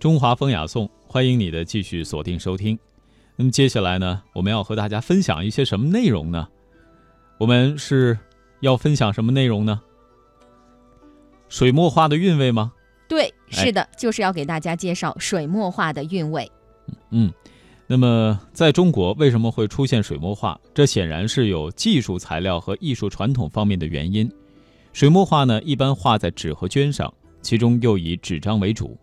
中华风雅颂，欢迎你的继续锁定收听。那么接下来呢，我们要和大家分享一些什么内容呢？我们是要分享什么内容呢？水墨画的韵味吗？对，是的，就是要给大家介绍水墨画的韵味。嗯，那么在中国为什么会出现水墨画？这显然是有技术材料和艺术传统方面的原因。水墨画呢，一般画在纸和绢上，其中又以纸张为主。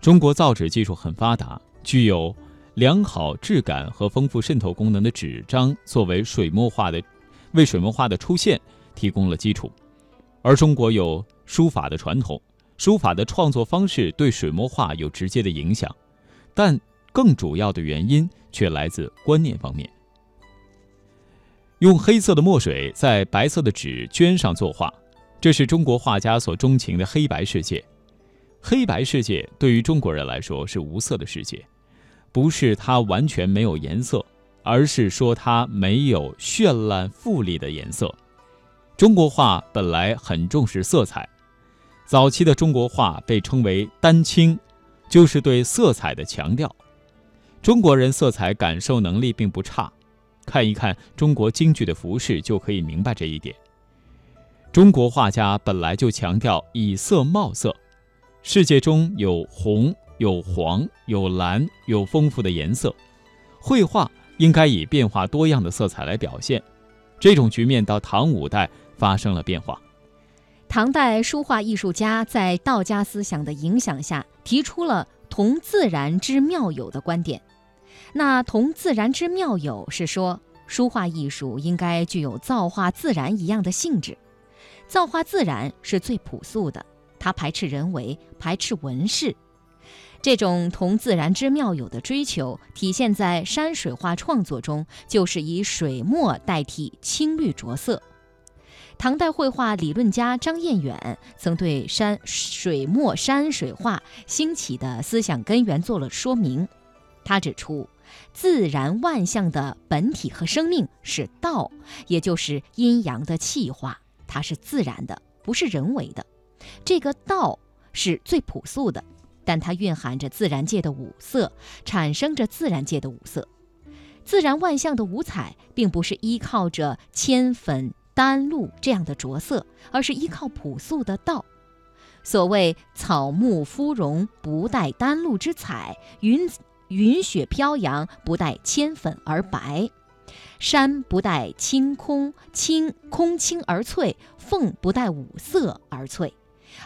中国造纸技术很发达，具有良好质感和丰富渗透功能的纸张，作为水墨画的为水墨画的出现提供了基础。而中国有书法的传统，书法的创作方式对水墨画有直接的影响，但更主要的原因却来自观念方面。用黑色的墨水在白色的纸绢上作画，这是中国画家所钟情的黑白世界。黑白世界对于中国人来说是无色的世界，不是它完全没有颜色，而是说它没有绚烂富丽的颜色。中国画本来很重视色彩，早期的中国画被称为丹青，就是对色彩的强调。中国人色彩感受能力并不差，看一看中国京剧的服饰就可以明白这一点。中国画家本来就强调以色貌色。世界中有红、有黄、有蓝，有丰富的颜色，绘画应该以变化多样的色彩来表现。这种局面到唐五代发生了变化。唐代书画艺术家在道家思想的影响下，提出了“同自然之妙有”的观点。那“同自然之妙有”是说，书画艺术应该具有造化自然一样的性质。造化自然是最朴素的。他排斥人为，排斥文饰，这种同自然之妙有的追求，体现在山水画创作中，就是以水墨代替青绿着色。唐代绘画理论家张彦远曾对山水墨山水画兴起的思想根源做了说明。他指出，自然万象的本体和生命是道，也就是阴阳的气化，它是自然的，不是人为的。这个道是最朴素的，但它蕴含着自然界的五色，产生着自然界的五色。自然万象的五彩，并不是依靠着铅粉、丹露这样的着色，而是依靠朴素的道。所谓草木芙蓉不带丹露之彩，云云雪飘扬不带铅粉而白，山不带青空青空清而翠，凤不带五色而翠。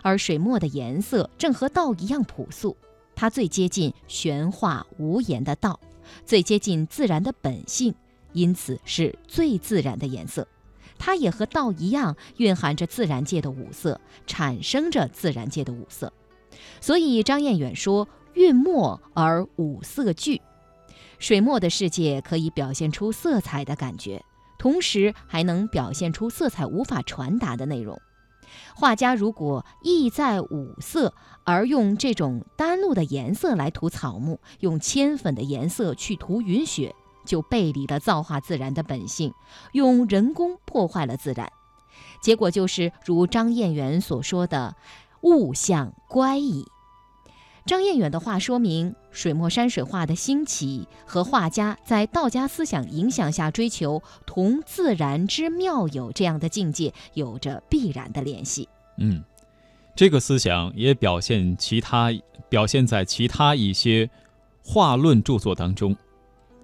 而水墨的颜色正和道一样朴素，它最接近玄化无言的道，最接近自然的本性，因此是最自然的颜色。它也和道一样，蕴含着自然界的五色，产生着自然界的五色。所以张彦远说：“韵墨而五色俱。”水墨的世界可以表现出色彩的感觉，同时还能表现出色彩无法传达的内容。画家如果意在五色，而用这种单露的颜色来涂草木，用铅粉的颜色去涂云雪，就背离了造化自然的本性，用人工破坏了自然，结果就是如张彦远所说的“物象乖矣”。张彦远的话说明，水墨山水画的兴起和画家在道家思想影响下追求同自然之妙有这样的境界有着必然的联系。嗯，这个思想也表现其他表现在其他一些画论著作当中，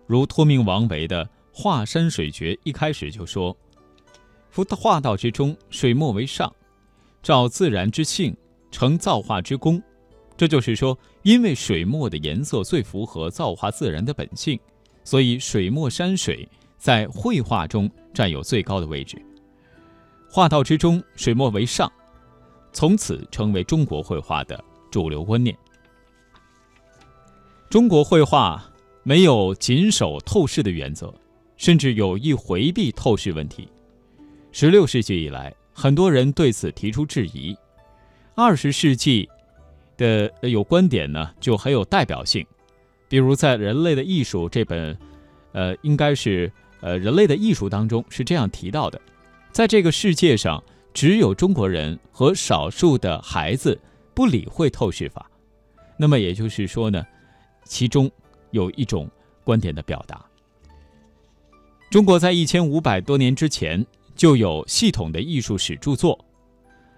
如托命王维的《画山水诀》一开始就说：“夫画道之中，水墨为上，照自然之性，成造化之功。”这就是说，因为水墨的颜色最符合造化自然的本性，所以水墨山水在绘画中占有最高的位置。画道之中，水墨为上，从此成为中国绘画的主流观念。中国绘画没有谨守透视的原则，甚至有意回避透视问题。十六世纪以来，很多人对此提出质疑。二十世纪。的有观点呢，就很有代表性，比如在《人类的艺术》这本，呃，应该是呃《人类的艺术》当中是这样提到的：在这个世界上，只有中国人和少数的孩子不理会透视法，那么也就是说呢，其中有一种观点的表达。中国在一千五百多年之前就有系统的艺术史著作，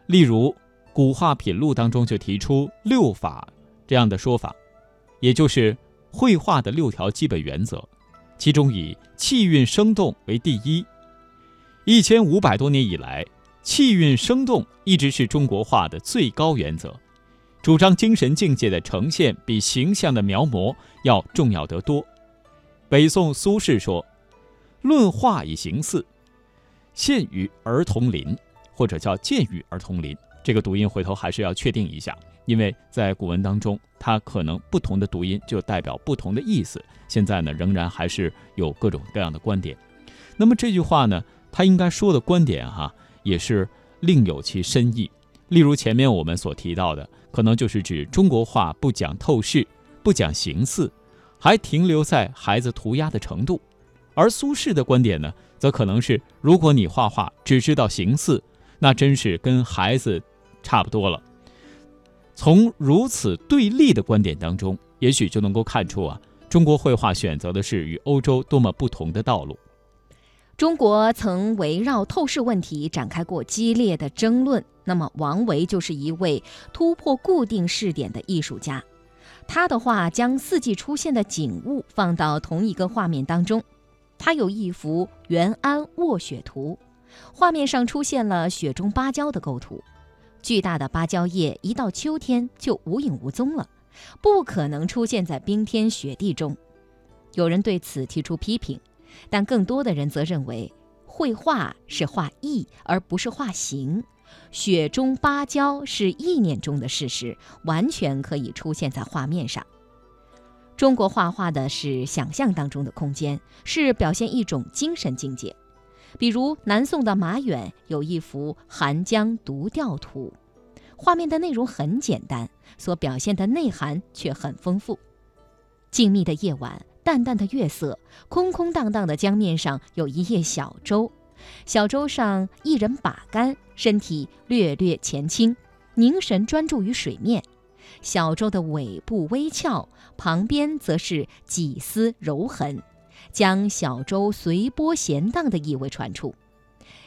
例如《古画品录》当中就提出六法这样的说法，也就是绘画的六条基本原则，其中以气韵生动为第一。一千五百多年以来，气韵生动一直是中国画的最高原则，主张精神境界的呈现比形象的描摹要重要得多。北宋苏轼说。论画以形似，现与儿童林，或者叫见与儿童林。这个读音回头还是要确定一下，因为在古文当中，它可能不同的读音就代表不同的意思。现在呢，仍然还是有各种各样的观点。那么这句话呢，他应该说的观点哈，也是另有其深意。例如前面我们所提到的，可能就是指中国画不讲透视，不讲形似，还停留在孩子涂鸦的程度。而苏轼的观点呢，则可能是：如果你画画只知道形似，那真是跟孩子差不多了。从如此对立的观点当中，也许就能够看出啊，中国绘画选择的是与欧洲多么不同的道路。中国曾围绕透视问题展开过激烈的争论。那么，王维就是一位突破固定视点的艺术家。他的画将四季出现的景物放到同一个画面当中。他有一幅《元安卧雪图》，画面上出现了雪中芭蕉的构图，巨大的芭蕉叶一到秋天就无影无踪了，不可能出现在冰天雪地中。有人对此提出批评，但更多的人则认为，绘画是画意而不是画形，雪中芭蕉是意念中的事实，完全可以出现在画面上。中国画画的是想象当中的空间，是表现一种精神境界。比如南宋的马远有一幅《寒江独钓图》，画面的内容很简单，所表现的内涵却很丰富。静谧的夜晚，淡淡的月色，空空荡荡的江面上有一叶小舟，小舟上一人把杆，身体略略前倾，凝神专注于水面。小舟的尾部微翘，旁边则是几丝柔痕，将小舟随波闲荡的意味传出。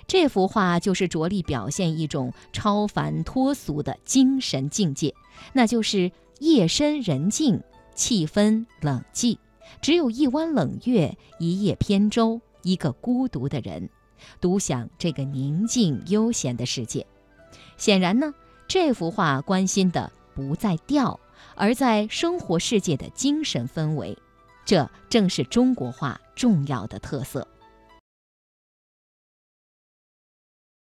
这幅画就是着力表现一种超凡脱俗的精神境界，那就是夜深人静，气氛冷寂，只有一弯冷月，一叶扁舟，一个孤独的人，独享这个宁静悠闲的世界。显然呢，这幅画关心的。不在调，而在生活世界的精神氛围，这正是中国画重要的特色。